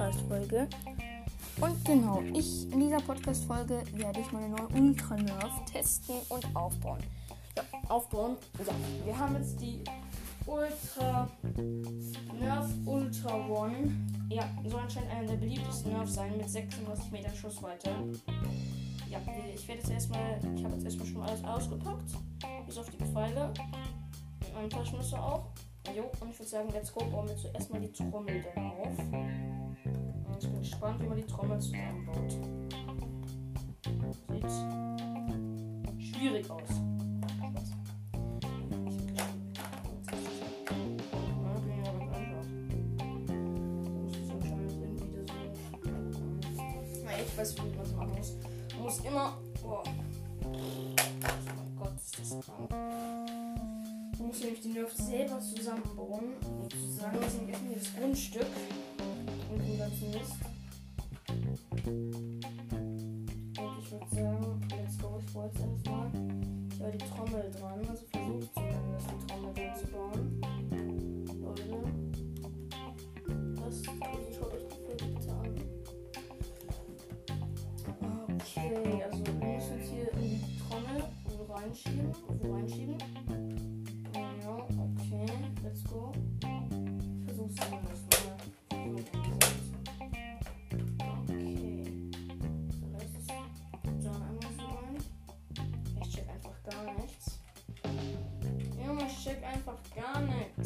Podcast-Folge. Und genau, ich in dieser Podcast-Folge werde ich meine neue Ultra Nerf testen und aufbauen. Ja, aufbauen. Ja, wir haben jetzt die Ultra Nerf Ultra One. Ja, soll anscheinend einer der beliebtesten Nerfs sein mit 36 Meter Schussweite. Ja, ich werde jetzt erstmal, ich habe jetzt erstmal schon alles ausgepackt. Bis auf die Pfeile. Mit meinem Taschenmesser auch. Jo, und ich würde sagen, let's go, bauen wir zuerst mal die Trommel dann auf. Und ich bin gespannt, wie man die Trommel zusammenbaut. Sieht schwierig aus. Ich weiß, wie man das machen muss. Man muss immer. Boah. Oh Gott, ist das krank. Man muss nämlich die Nerf selber zusammenbauen. Sozusagen, das ist nämlich das Grundstück. Mist. Und ich würde sagen, let's go, ich baue jetzt erstmal. Ich habe die Trommel dran, also versuche zumindest die Trommel dran zu bauen. Leute. Das, also schaut euch die Folge bitte an. Okay, also wir müssen jetzt hier in die Trommel reinschieben. So reinschieben. Ja, okay, let's go.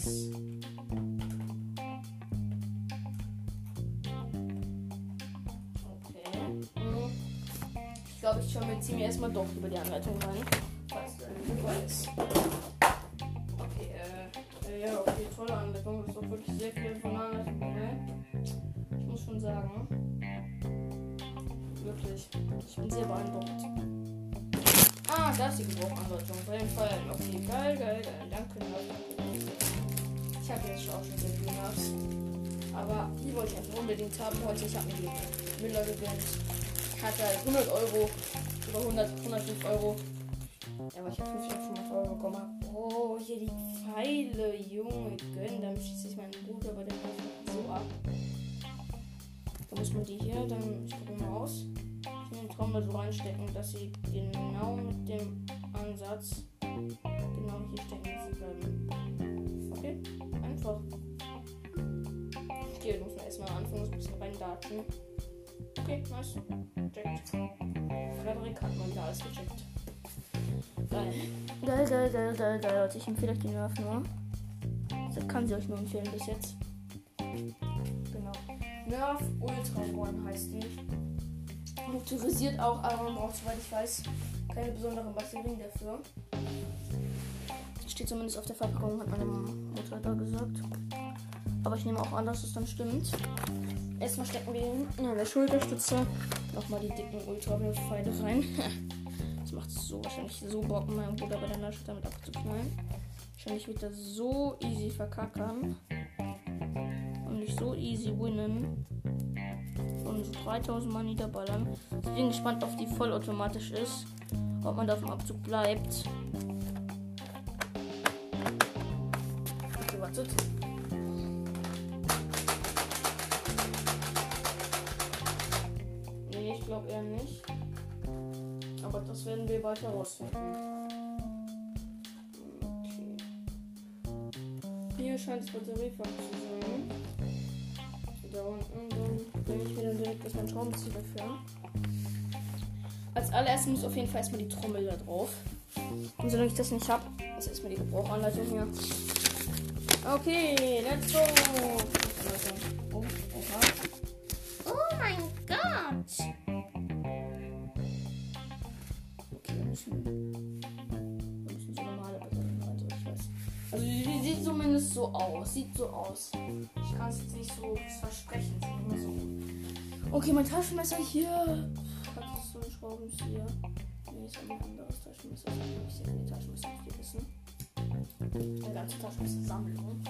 Hm. Ich glaube, ich schaue mir mir erstmal doch über die Anleitung rein. Falls du weiß. Okay, äh, ja, okay, tolle Anleitung. Das ist auch wirklich sehr viel von der Anleitung dabei. Ich muss schon sagen. Wirklich. Ich bin sehr beeindruckt. Ah, da ist die Gebrauchanleitung. Bei dem Fall. Okay, geil, geil, geil. Danke, Nerf. Ich habe jetzt schon auch schon sehr viele Nerfs. Aber die wollte ich einfach unbedingt haben heute. Ich habe mir die Müller gegönnt. Ich hatte halt 100 Euro. Über 100, 105 Euro. Ja, aber ich habe 500 Euro bekommen. Oh, hier die Pfeile, Junge, gönn. Dann schieße ich meinen Bruder bei der Hälfte so ab. Da muss man die hier dann, ich probiere mal aus, in den Trommel so reinstecken, dass sie genau mit dem Ansatz genau hier stecken, bleiben. Okay, einfach. Okay, wir müssen erstmal anfangen, ein bisschen reindatschen. Okay, nice. Checkt. Frederik hat mal wieder alles gecheckt. Geil. Geil, geil, geil, geil, geil. Leute, ich empfehle euch die Nerf nur. Das kann sie euch nur empfehlen bis jetzt. Genau. Nerf Ultra One heißt die. Motorisiert auch, aber man braucht, soweit ich weiß, keine besonderen Batterien dafür. Steht zumindest auf der Verpackung, hat meine Mutter da gesagt. Aber ich nehme auch an, dass es dann stimmt. Erstmal stecken wir hinten an der Schulterstütze nochmal die dicken Ultra-Pfeile rein. das macht es so wahrscheinlich so Bock, meinen Bruder bei der Nase damit abzuknallen. Wahrscheinlich wird er so easy verkackern. Und nicht so easy winnen. Und so 3000 Mal niederballern. Ich bin gespannt, ob die vollautomatisch ist. Ob man da auf dem Abzug bleibt. Wartet. Nee, ich glaube eher nicht. Aber das werden wir bald herausfinden. Okay. Hier scheint das Batteriefach zu sein. Da unten, dann bringe ich mir dann direkt das mein Schraubenzieher dafür. Als allererstes muss auf jeden Fall erstmal die Trommel da drauf. Und solange ich das nicht habe, ist erstmal die Gebrauchanleitung hier. Okay, let's go! Oh, oha. Oh mein Gott! Okay, wir müssen, wir müssen so normale Batterien rein, so ich weiß. Also die, die sieht zumindest so aus. Sieht so aus. Ich kann es jetzt nicht so versprechen. So. Okay, mein Taschenmesser hier. Hat so ein Schraubenzieher? Nee, ist ein anderes Taschenmesser. Ich habe sehr viele Taschenmesser auf die wissen. Eine ganze Taschenmesser-Sammlung.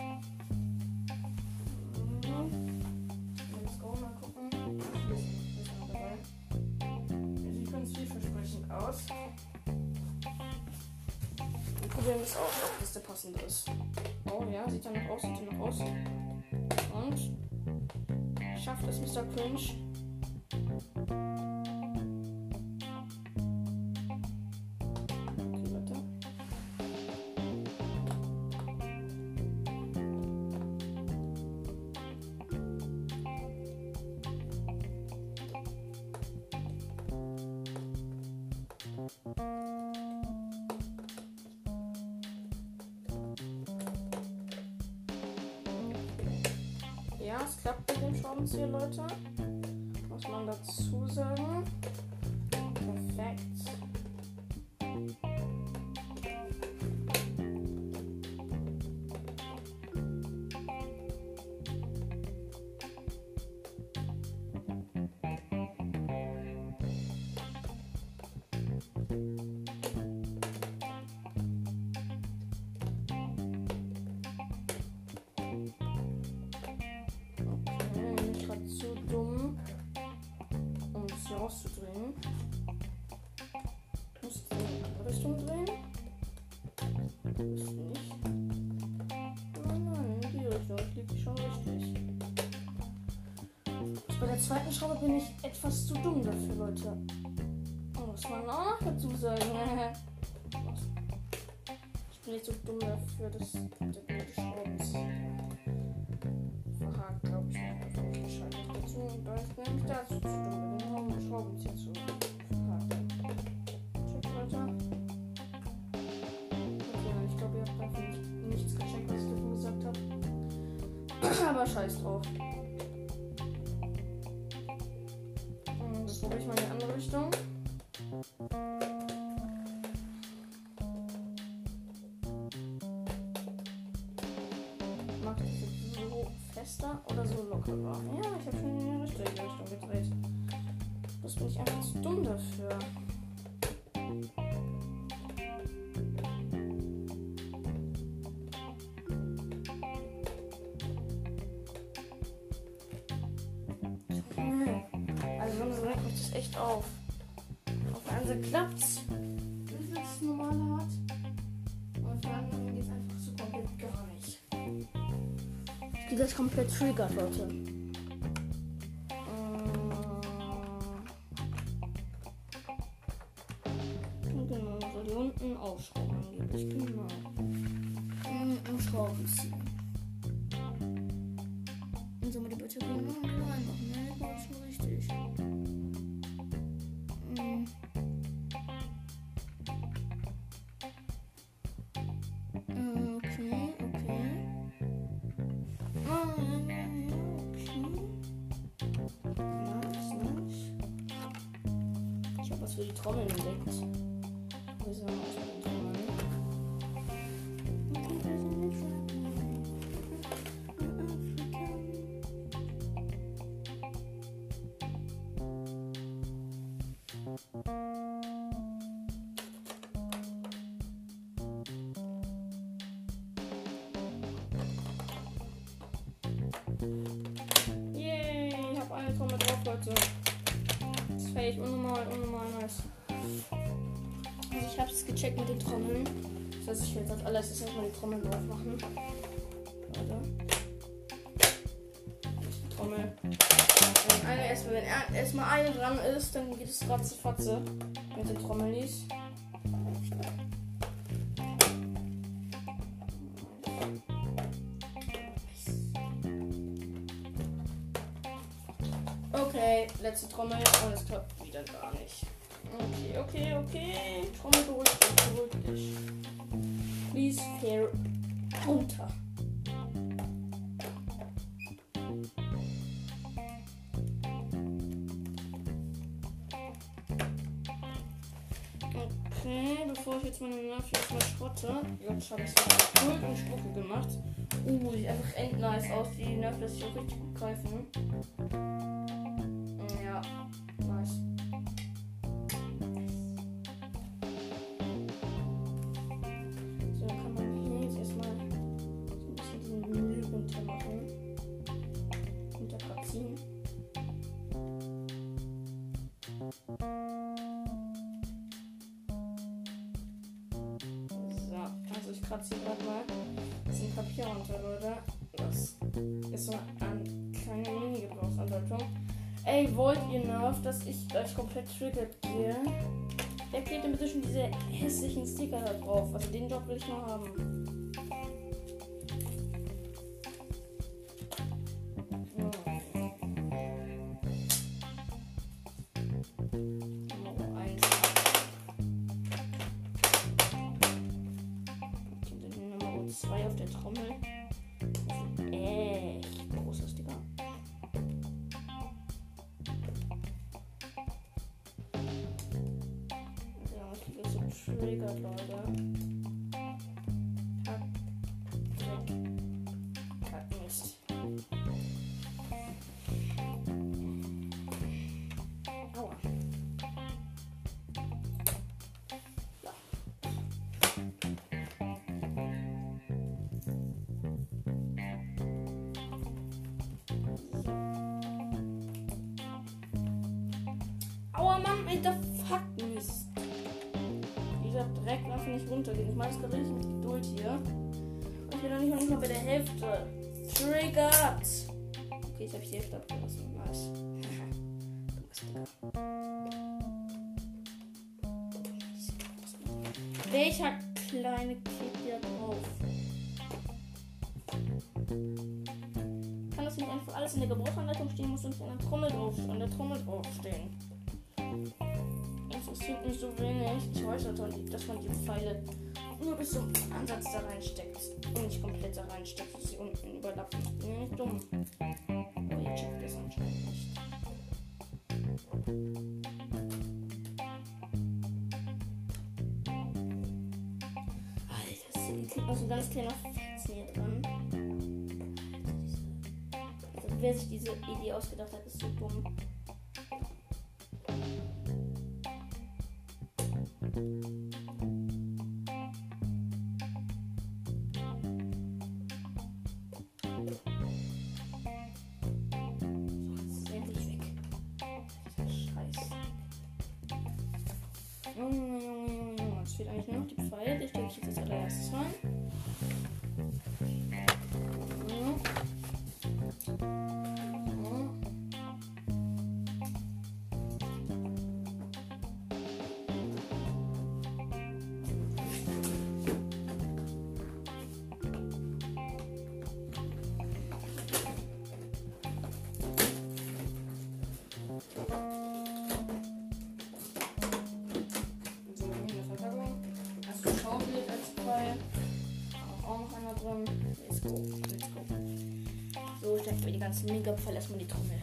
Mhm. Let's go, mal gucken. Ja, Sieht ganz vielversprechend aus. Wir probieren es aus, ob das der passende ist. Oh ja, sieht er noch aus, sieht er noch aus. Und schafft es, Mr. Cringe. Ja, es klappt mit dem Schraubenzieher, Leute. Muss man dazu sagen. Perfekt. Der zweiten Schraube bin ich etwas zu dumm dafür, Leute. Oh, muss man auch noch dazu sagen. ich bin nicht so dumm dafür, dass der blöde Schraubenzieher verhakt, glaube ich, nicht gescheit dazu. Und da ist nämlich dazu zu dumm, den Raum und Schraubenzieher zu verhaken. Check weiter. Okay, ich glaube, ihr habt nicht, nichts gecheckt, was ich davon gesagt habe. Aber scheiß drauf. Mich das echt auf. Auf der Seite klappt's, wenn es normal hat. Und auf der anderen geht es einfach so komplett gar nicht. Ich bin gleich komplett triggert, Leute. Was für die Trommeln entdeckt. Wir sind auch bei gecheckt mit den Trommeln. Das heißt, ich werde als allererstes erstmal die Trommeln drauf machen. Warte. Trommel. Wenn eine erstmal, wenn er- erstmal eine dran ist, dann geht es ratzefatze mit den Trommellis. Okay, letzte Trommel und es klappt wieder gar nicht. Okay, okay, okay. Trommel beruhig dich, beruhig dich. Please fair runter. Okay, bevor ich jetzt meine Nerven erstmal schrotte. Jetzt habe ich es gut und Spucke gemacht. Uh, sieht einfach end nice aus. Die Nerven lässt sich auch richtig gut greifen. So, also ich kratze hier gerade mal ein bisschen Papier runter, Leute. das ist so eine kleine Mini-Gebrauchsanleitung. Ey, wollt ihr Nerf, dass ich gleich komplett triggert gehe? Wer klebt denn bitte diese hässlichen Sticker da drauf? Also den Job will ich noch haben. Kriege so triggert, Leute. Kack. Weg. Kack Mist. Aua. Ja. Aua, Mann, alter Fuck Darf nicht runtergehen. Ich mache das gerade richtig mit Geduld hier. Und ich bin noch nicht, mal bei der Hälfte. Triggert! Okay, jetzt habe ich die Hälfte abgerissen. Nice. Welcher kleine klebt hier drauf? Kann das nicht einfach alles in der Gebrauchsanleitung stehen? Muss nicht an der Trommel drauf, an der Trommel draufstehen. Interessiert mich so wenig. Ich weiß natürlich, dass man die Pfeile nur bis zum Ansatz da reinsteckt und nicht komplett da reinsteckt, dass sie unten überlappen. Ich bin ja nicht dumm. Aber ihr checkt das anscheinend nicht. Alter, hier kriegt noch so ein ganz kleiner Fetzen hier dran. Also, wer sich diese Idee ausgedacht hat, ist so dumm. Junge, Junge, Junge, Junge. Jetzt fehlt eigentlich nur noch die Pfeile. Die stecke ich jetzt als allererstes rein. Wir die ganzen Mega-Pfeile erstmal die Trommel.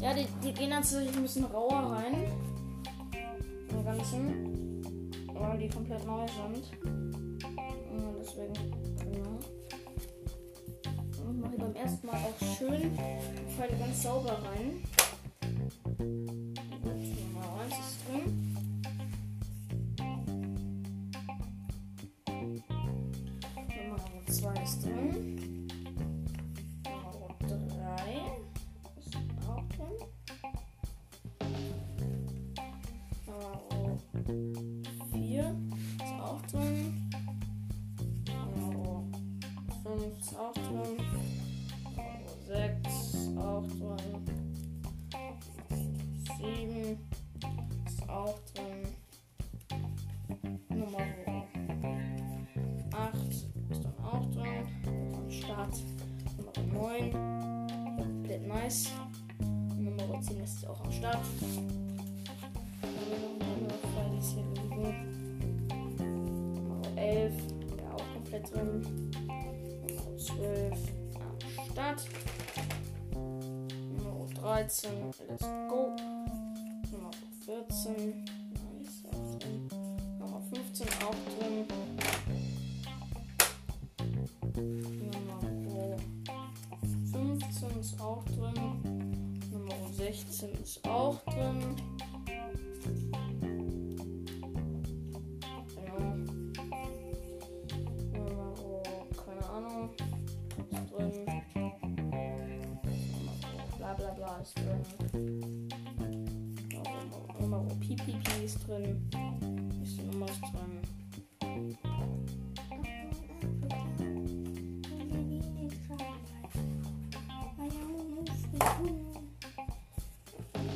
Ja, die, die gehen tatsächlich ein bisschen rauer rein. Im Ganzen. Weil die komplett neu sind. Ja, deswegen, genau. Und mache ich beim ersten Mal auch schön die Pfeile ganz sauber rein. 1 ist drin. 5 ist auch drin. Nummer 6 auch drin. 7 ist auch drin. Nummer 8 ist dann auch drin. Am Start Nummer 9. Komplett nice. Nummer 10 ist auch am Start. Nummer 11. Ja, auch komplett drin. Nummer 12 am Start. Nummer 13. Let's go. Nummer 14. Nice, auch drin. Nummer 15 auch drin. Nummer 15 ist auch drin. Nummer 16 ist auch drin. Eis drin. Ist noch was drin.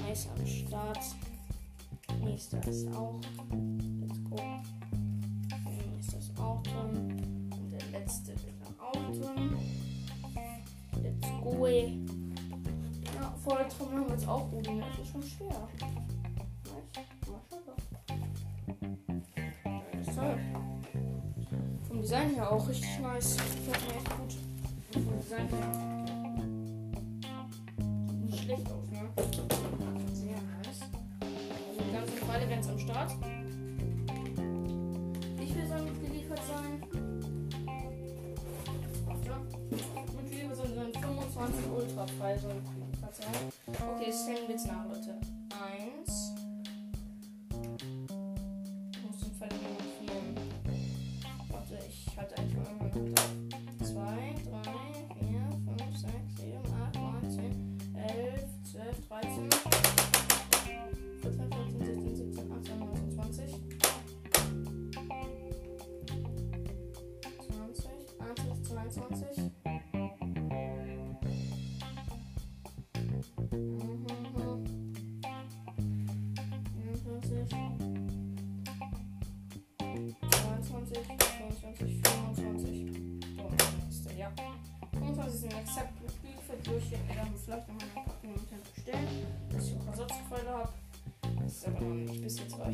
Eis am Start. Nächster ist auch. Let's go. Ist das auch drin. Und der letzte ist auch drin. Let's go. Ja, Feuertrommeln haben wir jetzt auch oben. Das ist schon schwer. Design her auch richtig nice. Gefällt mir echt gut. Und vom Design her. Nicht schlecht aus, ne? Sehr nice. Also die ganzen Pfeile werden am Start. Wie viel sollen mitgeliefert sein? Warte. Mitgeliefert sollen dann 25 Ultra-Pfeile sollen mitgeliefert sein. Okay, es zählen wir jetzt nach, Leute. Eins. Einfach vielleicht nochmal ein paar Minuten bestellen, dass ich auch Ersatzpfeile habe. Das ist aber noch nicht bis jetzt mir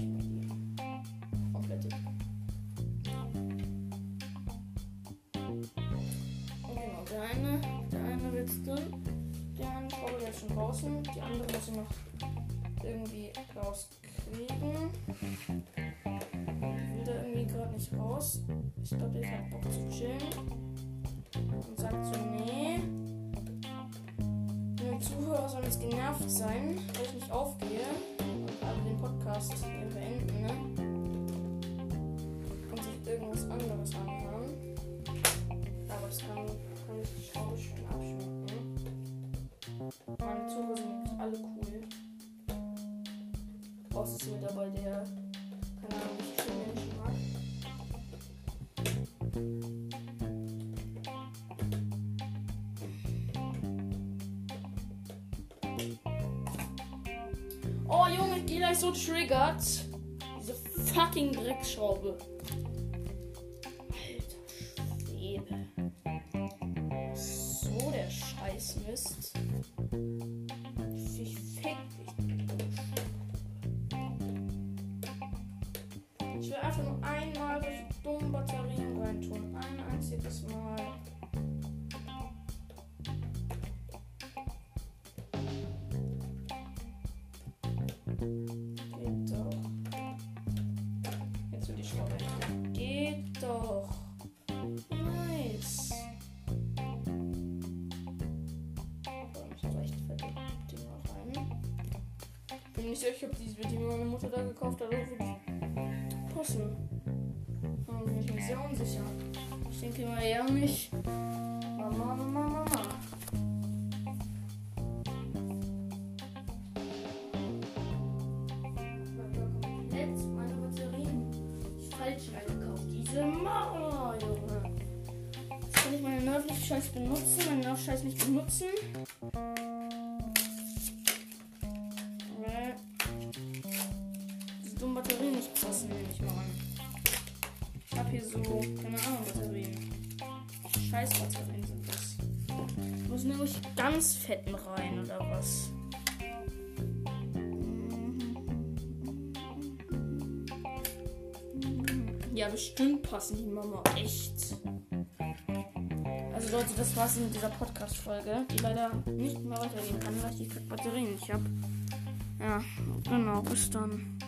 komplette. Okay, genau, der eine, der eine wird drin. Der eine Schraube wird schon draußen. Die andere muss ich noch irgendwie rauskriegen. Ich will da irgendwie gerade nicht raus. Ich glaube, der hat Bock zu sein, weil ich nicht aufgehe und den Podcast hier beenden, ne? Und sich irgendwas anderes anhören. Aber das kann, kann ich Schraube schön abschmecken. Meine Zuhörer sind alle cool. Außer es mit dabei, der gleich so triggert. Diese fucking Dreckschraube. Alter Schwede. So der Scheißmist. Ich fick dich. Ich will einfach nur einmal solche dummen Batterien reintun. Ein einziges Mal. Geht doch. Jetzt will die Schraube. Geht doch. Nice. Da muss recht fette Dinger rein. Bin nicht sicher, ob diese die meine Mutter da gekauft hat, oder wirklich passen. Bin ich mir sehr unsicher. Ich denke mal eher nicht. Mama, Mama, Mama. Hier so, keine Ahnung, Batterien. Scheiß Batterien sind das. Muss nämlich ganz fetten rein, oder was? Ja, bestimmt passen die Mama echt. Also Leute, das war's mit dieser Podcast-Folge, die leider nicht mehr weitergehen kann, weil ich die Batterien nicht habe. Ja, genau, bis dann.